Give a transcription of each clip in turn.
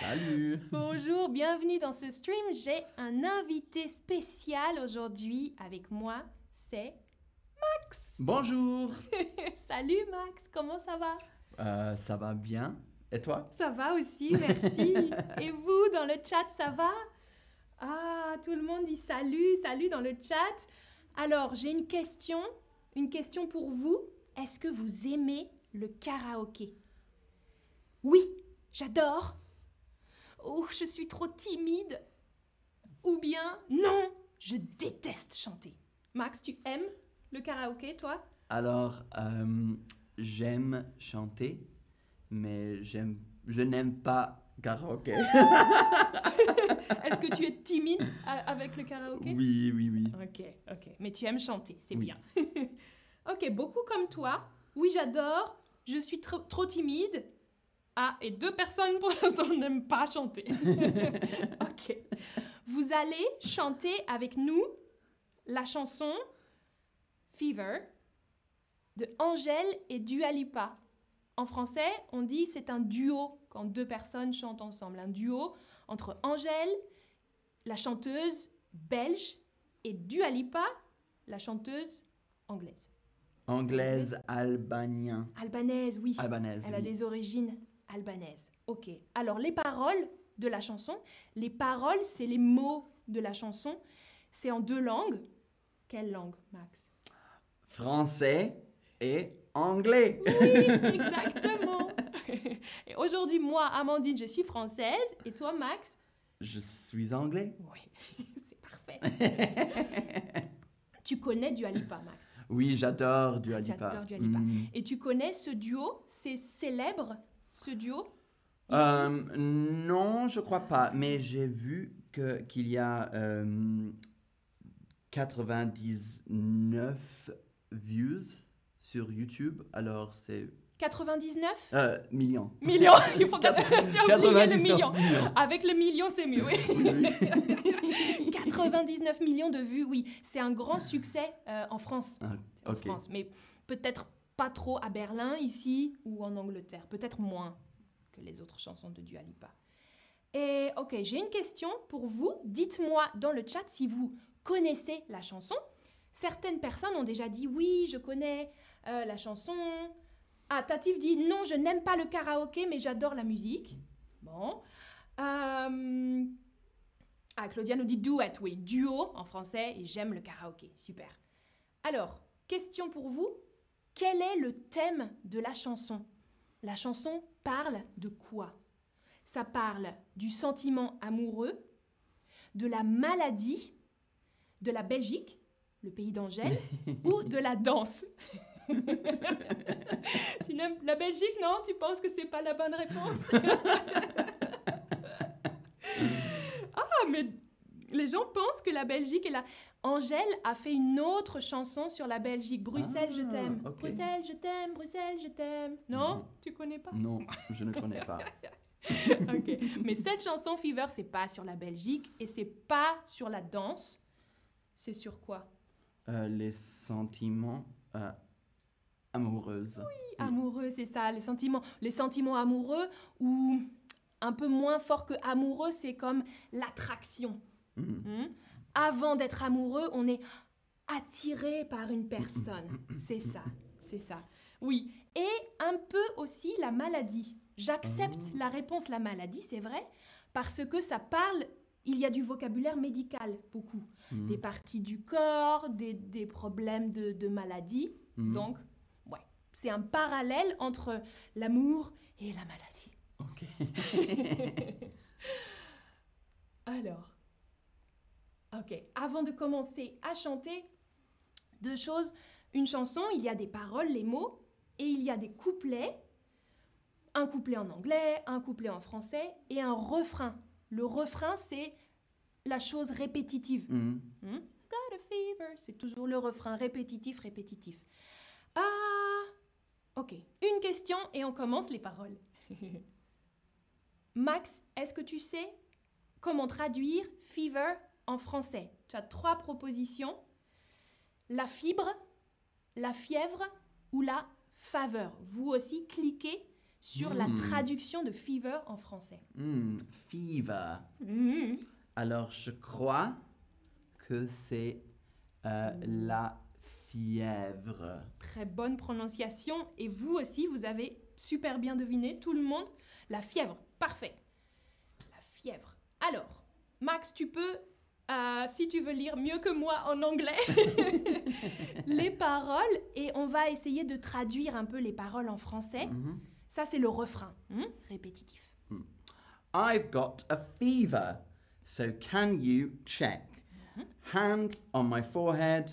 Salut. Bonjour, bienvenue dans ce stream. J'ai un invité spécial aujourd'hui avec moi, c'est Max. Bonjour. Salut Max, comment ça va? Euh, ça va bien. Et toi? Ça va aussi, merci. Et vous, dans le chat, ça va? Ah, tout le monde dit salut, salut dans le chat. Alors, j'ai une question, une question pour vous. Est-ce que vous aimez le karaoké? Oui, j'adore. Oh, je suis trop timide. Ou bien, non, je déteste chanter. Max, tu aimes le karaoké, toi? Alors, euh, j'aime chanter, mais j'aime, je n'aime pas karaoké. Est-ce que tu es timide avec le karaoké? Oui, oui, oui. Ok, ok. Mais tu aimes chanter, c'est Oui. bien. ok, beaucoup comme toi. Oui, j'adore. Je suis trop, trop timide. Ah, et deux personnes pour l'instant n'aiment pas chanter. ok. Vous allez chanter avec nous la chanson Fever de Angèle et Dua Lipa. En français, on dit c'est un duo quand deux personnes chantent ensemble. Un duo entre Angèle, la chanteuse belge, et Dua Lipa, la chanteuse anglaise. Anglaise, albanien. Albanaise, oui. Albanaise. Elle a des origines albanaises. Ok. Alors, les paroles de la chanson, les paroles, c'est les mots de la chanson. C'est en deux langues. Quelle langue, Max? Français et anglais. Exactement. et aujourd'hui, moi, Amandine, je suis française. Et toi, Max? Je suis anglais. Oui, c'est parfait. tu connais Dua Lipa, Max? Oui, j'adore Dua Tu Lipa. adores Dua Lipa. Mm. Et tu connais ce duo? C'est célèbre, ce duo Euh, non, je crois pas, mais j'ai vu que qu'il y a euh, 99 views sur YouTube, alors c'est 99 euh, millions. millions. Il faut que tu as oublié le 99 million. millions. Avec le million, c'est mieux. oui. Oui, oui. 99 millions de vues, oui. C'est un grand succès euh, en France. Ah, En. France, mais peut-être pas trop à Berlin, ici, ou en Angleterre. Peut-être moins que les autres chansons de Dua Lipa. Et ok, j'ai une question pour vous. Dites-moi dans le chat si vous connaissez la chanson. Certaines personnes ont déjà dit oui, je connais euh, la chanson. Ah, Tatif dit non, je n'aime pas le karaoké, mais j'adore la musique. Bon. Euh, Ah, Claudia nous dit duet, oui, duo en français, et j'aime le karaoké. Super. Alors, question pour vous. Quel est le thème de la chanson? La chanson parle de quoi? Ça parle du sentiment amoureux, de la maladie, de la Belgique, le pays d'Angèle, ou de la danse? Tu n'aimes la Belgique, non? Tu penses que c'est pas la bonne réponse? Ah, mais les gens pensent que la Belgique est la... Angèle a fait une autre chanson sur la Belgique. Bruxelles, je Ah, t'aime. Bruxelles, je t'aime. Bruxelles, je t'aime. Non Mhm. Tu connais pas? Non, je ne connais pas. Ok. Mais cette chanson Fever, c'est pas sur la Belgique et c'est pas sur la danse. C'est sur quoi? Euh, les sentiments euh, amoureuses. Amoureux, c'est ça. Les sentiments, les sentiments amoureux ou un peu moins fort que amoureux, c'est comme l'attraction. Mhm. Hmm? Avant d'être amoureux, on est attiré par une personne. C'est ça, c'est ça. Oui, et un peu aussi la maladie. J'accepte la réponse la maladie, c'est vrai, parce que ça parle, il y a du vocabulaire médical, beaucoup. Mhm. Des parties du corps, des, des problèmes de, de maladie. Mhm. Donc, ouais, c'est un parallèle entre l'amour et la maladie. Ok. Alors, ok, avant de commencer à chanter, deux choses. Une chanson, il y a des paroles, les mots, et il y a des couplets. Un couplet en anglais, un couplet en français, et un refrain. Le refrain, c'est la chose répétitive. Mhm. Hmm? Got a fever, c'est toujours le refrain répétitif, répétitif. Ah, ok. Une question et on commence les paroles. Max, est-ce que tu sais comment traduire fever en français Tu as trois propositions. La fibre, la fièvre ou la faveur. Vous aussi, cliquez sur la Hmm. traduction de fever en français. Hmm, fever. Mhm. Alors, je crois que c'est euh, la fièvre. Très bonne prononciation. Et vous aussi, vous avez super bien deviné, tout le monde. La fièvre, parfait. La fièvre. Alors, Max, tu peux, euh, si tu veux lire mieux que moi en anglais, les paroles et on va essayer de traduire un peu les paroles en français. Mhm. Ça, c'est le refrain, hein, répétitif. I've got a fever, so can you check? Hand on my forehead,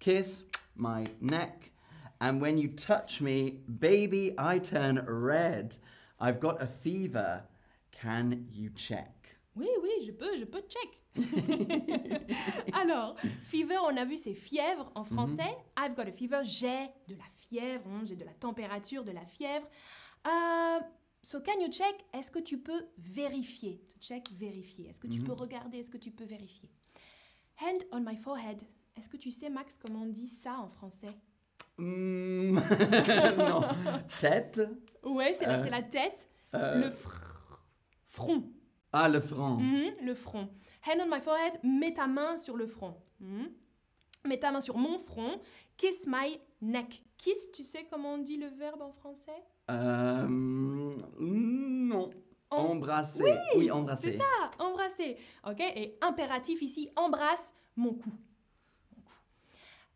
kiss my neck, and when you touch me, baby, I turn red. I've got a fever, can you check? Oui, oui, je peux, je peux check. Alors, fever, on a vu, c'est fièvre en français. I've got a fever, j'ai de la fièvre, hein, j'ai de la température, de la fièvre. Euh, so, can you check? Est-ce que tu peux vérifier? To check, vérifier. Est-ce que tu peux regarder? Est-ce que tu peux vérifier? Hand on my forehead. Est-ce que tu sais, Max, comment on dit ça en français? Mm, non. Tête. Ouais, c'est la, Euh, c'est la tête. euh, Le fr- front. Ah, le front. Mhm, le front. Hand on my forehead, mets ta main sur le front. Mhm. Mets ta main sur mon front. Kiss my neck. Kiss, tu sais comment on dit le verbe en français? Euh, non. Em- Embrasser. Oui, embrasser. C'est ça, embrasser. Ok Et impératif ici, embrasse mon cou. Mon cou.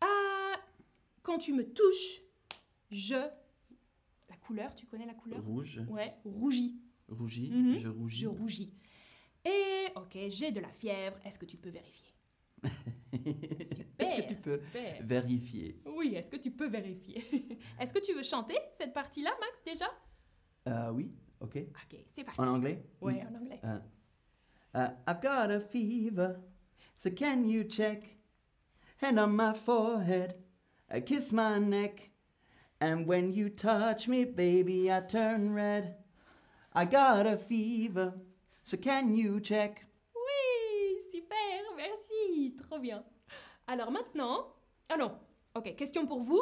Ah, quand tu me touches, je. La couleur, tu connais la couleur? Rouge. Ouais, rougis. Rougi. Mhm. Je rougis. Je rougis. Et, ok, j'ai de la fièvre. Est-ce que tu peux vérifier? Super. Est-ce que tu peux super. vérifier? Oui, est-ce que tu peux vérifier? Est-ce que tu veux chanter cette partie-là, Max, déjà? Euh, Oui, ok. Ok, c'est parti. En anglais? Ouais, en anglais. Uh, uh, I've got a fever, so can you check? Hand on my forehead, I kiss my neck, and when you touch me, baby, I turn red. I got a fever, so can you check? Oui, super, merci, trop bien. Alors maintenant, ah non, ok, question pour vous.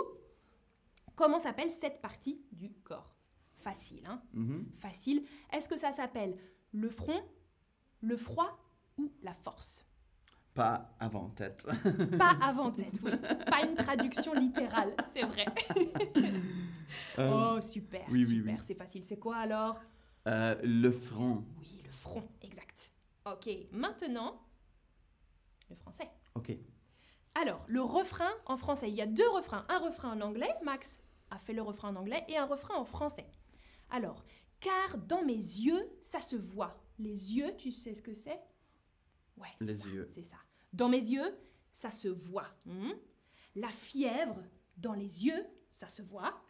Comment s'appelle cette partie du corps? Facile, hein? Mhm. Facile. Est-ce que ça s'appelle le front, le froid ou la force? Pas avant tête. Pas avant tête, oui. Pas une traduction littérale, c'est vrai. Euh, oh, super, oui, super, oui. c'est facile. C'est quoi alors? Euh, le front. Oui, front, exact. Ok, maintenant, le français. Ok. Alors, le refrain en français, il y a deux refrains. Un refrain en anglais, Max a fait le refrain en anglais, et un refrain en français. Alors, car dans mes yeux, ça se voit. Les yeux, tu sais ce que c'est? Ouais, c'est Les ça, yeux. C'est ça. Dans mes yeux, ça se voit. Hmm? La fièvre, dans les yeux, ça se voit.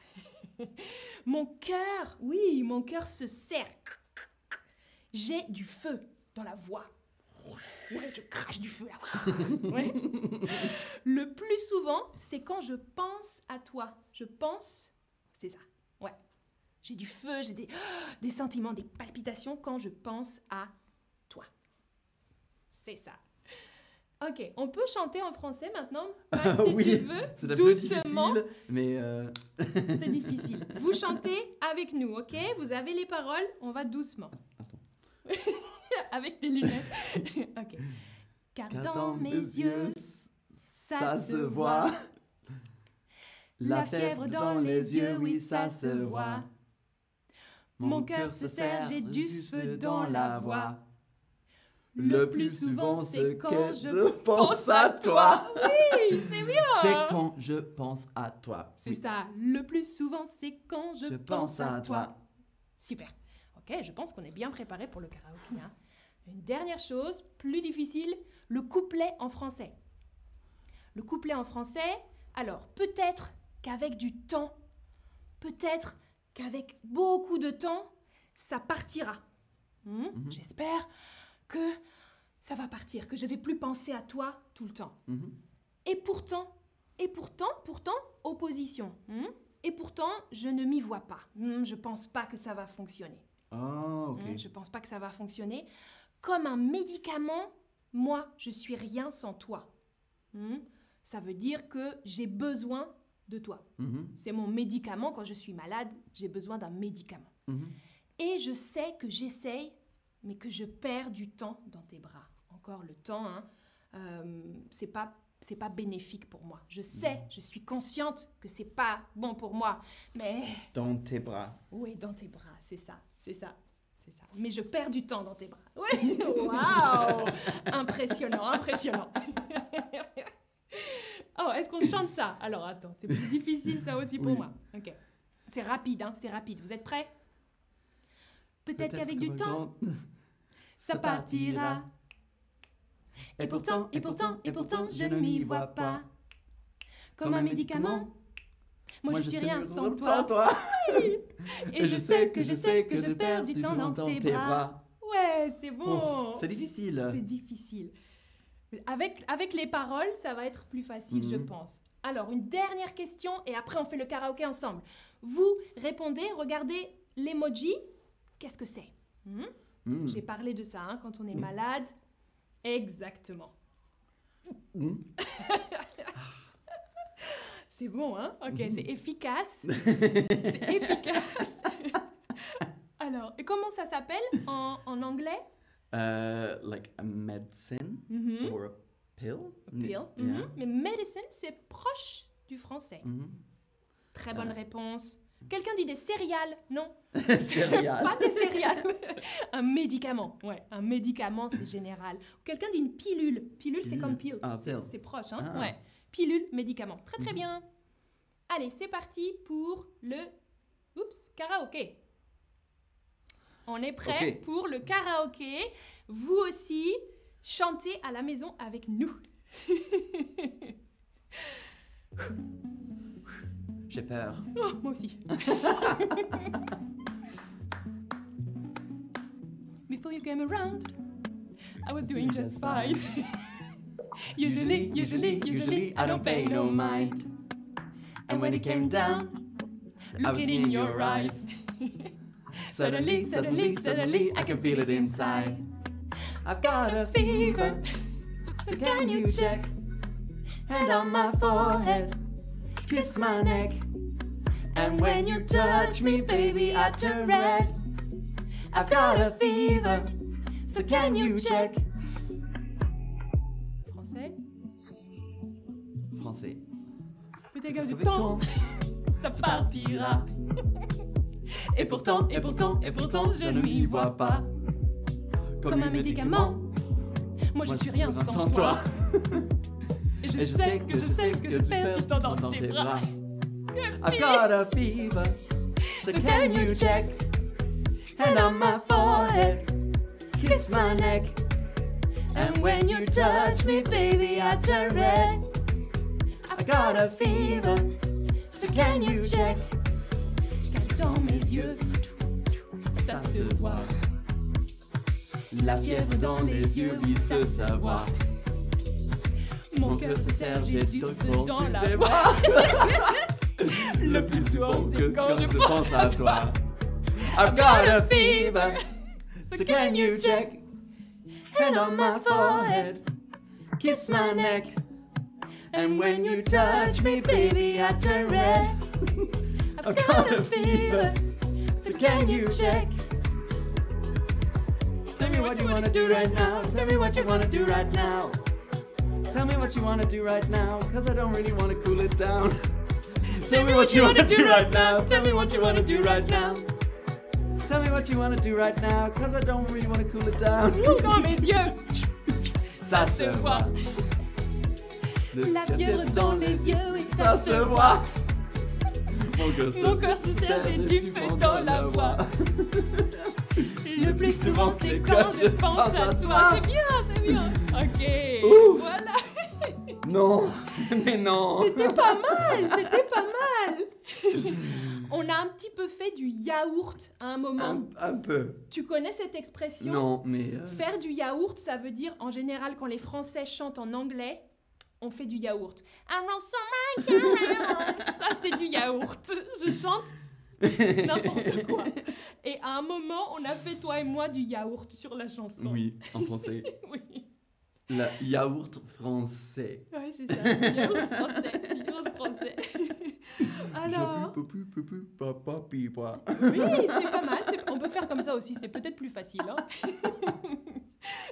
mon cœur, oui, mon cœur se serre. J'ai du feu dans la voix. Ouais, je crache du feu là. Ouais. Le plus souvent, c'est quand je pense à toi. Je pense, c'est ça. Ouais. J'ai du feu, j'ai des, des sentiments, des palpitations quand je pense à toi. C'est ça. Ok, on peut chanter en français maintenant? Max, si oui, tu veux, peu doucement. difficile, mais euh, C'est difficile. Vous chantez avec nous, ok? Vous avez les paroles, on va doucement. avec des lunettes. ok. Car, car dans mes yeux, ça se voit. La fièvre dans les yeux, oui, ça se voit. Mon cœur se serre, j'ai du feu dans la voix. Le plus souvent, c'est quand je pense à toi. Oui, c'est bien. C'est quand je pense à toi. C'est Oui. ça. Le plus souvent, c'est quand je, Je pense, pense à, à toi. toi. Super. Ok, je pense qu'on est bien préparé pour le karaoké. hein. Une dernière chose, plus difficile, le couplet en français. Le couplet en français, alors peut-être qu'avec du temps, peut-être qu'avec beaucoup de temps, ça partira. Hmm, J'espère que ça va partir, que je vais plus penser à toi tout le temps. Mhm. Et pourtant, et pourtant, pourtant, opposition. hmm? Et pourtant, je ne m'y vois pas. Hmm, je pense pas que ça va fonctionner. Oh, ok. Hmm, je pense pas que ça va fonctionner. Comme un médicament, moi, je suis rien sans toi. Hmm Ça veut dire que j'ai besoin de toi. Mhm, C'est mon médicament quand je suis malade, j'ai besoin d'un médicament. mhm. Et je sais que j'essaye, mais que je perds du temps dans tes bras. Encore le temps, hein, euh, c'est pas c'est pas bénéfique pour moi. Je sais, je suis consciente que c'est pas bon pour moi, mais Dans tes bras. oui, dans tes bras, c'est ça, c'est ça, c'est ça. Mais je perds du temps dans tes bras. Oui, waouh, impressionnant, impressionnant. oh, est-ce qu'on chante ça? Alors attends, c'est plus difficile ça aussi pour Oui. moi. Ok, c'est rapide, hein, c'est rapide. Vous êtes prêts? Peut-être qu'avec du temps, ça partira. Et pourtant, et pourtant, et pourtant, je ne m'y vois pas. Comme un médicament. Moi, je suis rien sans toi. Et je sais que je sais que je perds du temps dans tes bras. Ouais, c'est bon. C'est difficile. C'est difficile. Avec, avec les paroles, ça va être plus facile, je Mhm. pense. Alors, une dernière question et après on fait le karaoké ensemble. Vous répondez, regardez l'emoji. Qu'est-ce que c'est? Hmm? Mm. J'ai parlé de ça hein, quand on est Mhm. malade. Exactement. Mm. C'est bon, hein? Ok, Mhm. c'est efficace. c'est efficace. Alors, et comment ça s'appelle en, en anglais? Uh, like a medicine Mhm. or a pill? Pill. Yeah. Mhm. Mais medicine, c'est proche du français. Mhm. Très bonne Euh. réponse. Quelqu'un dit des céréales Non. Céréales. Pas des céréales. un médicament. Ouais, un médicament, c'est général. Quelqu'un dit une pilule. Pilule, c'est comme pile. Ah, C'est- proche, hein Ah. Ouais. Pilule, médicament. Très très Mhm. bien. Allez, c'est parti pour le oups, karaoké. On est prêt pour le karaoké. Vous aussi, chantez à la maison avec nous. J'ai peur. Oh, moi aussi. Before you came around, I was doing just fine. usually, usually, usually, I don't pay no mind. And when it came down, looking in your eyes, Suddenly, suddenly, suddenly, I can feel it inside. I've got a fever, so can you check? Hand on my forehead, kiss my neck. And when you touch me, baby, I turn red. I've got a fever, so can you check? Français, Français. peut-être Avec du temps, ça partira. Et pourtant, et pourtant, et pourtant, je ne m'y vois pas. Comme un médicament, moi je suis rien sans toi. Et je, Et sais que je sais que je perds du temps dans tes bras. I've got a fever, so can you check? Hand on my forehead, kiss my neck. And when you touch me, baby, I turn red. I've got a fever, so can you check? Dans mes yeux, ça se voit. La fièvre dans les yeux, oui, ce savoir. Mon cœur se serre, j'ai du feu dans la voix. Le plus souvent, c'est quand je pense à toi. I've got a fever, so can you check? Hand on my forehead, kiss my neck. And when you touch me, baby, I turn red. I've got a fever, so can you check? Tell me what you wanna do right now. Tell me what you wanna do right now. Tell me what you wanna do right now, cause I don't really wanna cool it down. Tell me what you wanna do right now. Tell me what you wanna do right now. Tell me what you wanna do right now, cause I don't really wanna cool it down. Dans mes yeux, Ça se voit. La fièvre dans les yeux et ça ça se voit. Mon cœur se serre, j'ai du feu dans la voix. Le plus souvent, c'est quand je pense à toi. C'est bien, c'est bien. Ok, voilà. Non, mais non. C'était pas mal, c'était pas mal. On a un petit peu fait du yaourt à un moment. Un, un peu. Tu connais cette expression? Non, mais. euh, Faire du yaourt, ça veut dire en général quand les Français chantent en anglais, on fait du yaourt. Ça c'est du yaourt. Je chante n'importe quoi. Et à un moment, on a fait toi et moi du yaourt sur la chanson. Oui, en français. Oui. Le yaourt français. Ouais, c'est ça. Yaourt français. Yaourt français. Alors, oui, c'est pas mal. On peut faire comme ça aussi. C'est peut-être plus facile. hein.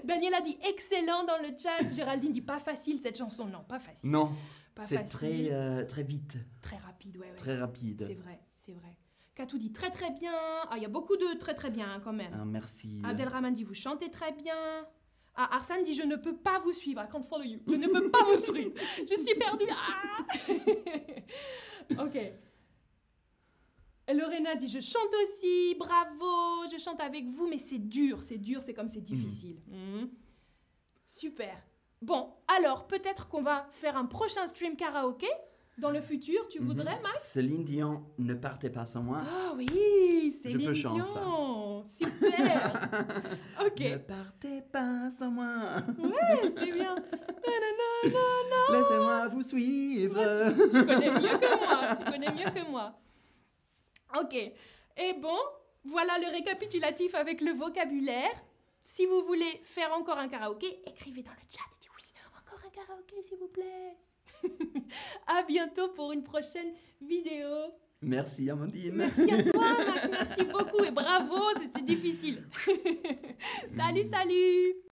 Daniel a dit excellent dans le chat. Géraldine dit pas facile cette chanson. Non, pas facile. Non, Pas c'est facile. très, euh, très vite, Très rapide, ouais, ouais. très rapide. C'est vrai, c'est vrai. Katou dit très très bien. Ah, il y a beaucoup de très très bien hein, quand même. Ah, merci. Abdelrahman dit vous chantez très bien. Ah, Arsène dit je ne peux pas vous suivre. I can't follow you. Je ne peux pas vous suivre. Je suis perdue. Ah ok. Lorena dit je chante aussi. Bravo. Je chante avec vous, mais c'est dur. C'est dur. C'est comme c'est difficile. Mhm. Super. Bon, alors peut-être qu'on va faire un prochain stream karaoké dans le futur. Tu Mhm. voudrais, Max? Céline Dion, ne partez pas sans moi. Ah oui, chanter ça. Super. ok. Ne partez pas sans moi. c'est bien. Laissez-moi vous suivre. Tu connais mieux que moi. Tu connais mieux que moi. Ok. Et bon, voilà le récapitulatif avec le vocabulaire. Si vous voulez faire encore un karaoké, écrivez dans le chat. Dites oui, encore un karaoké, s'il vous plaît. à bientôt pour une prochaine vidéo. Merci Amandine. Merci à toi, Max. Merci beaucoup et bravo. C'était difficile. salut, salut.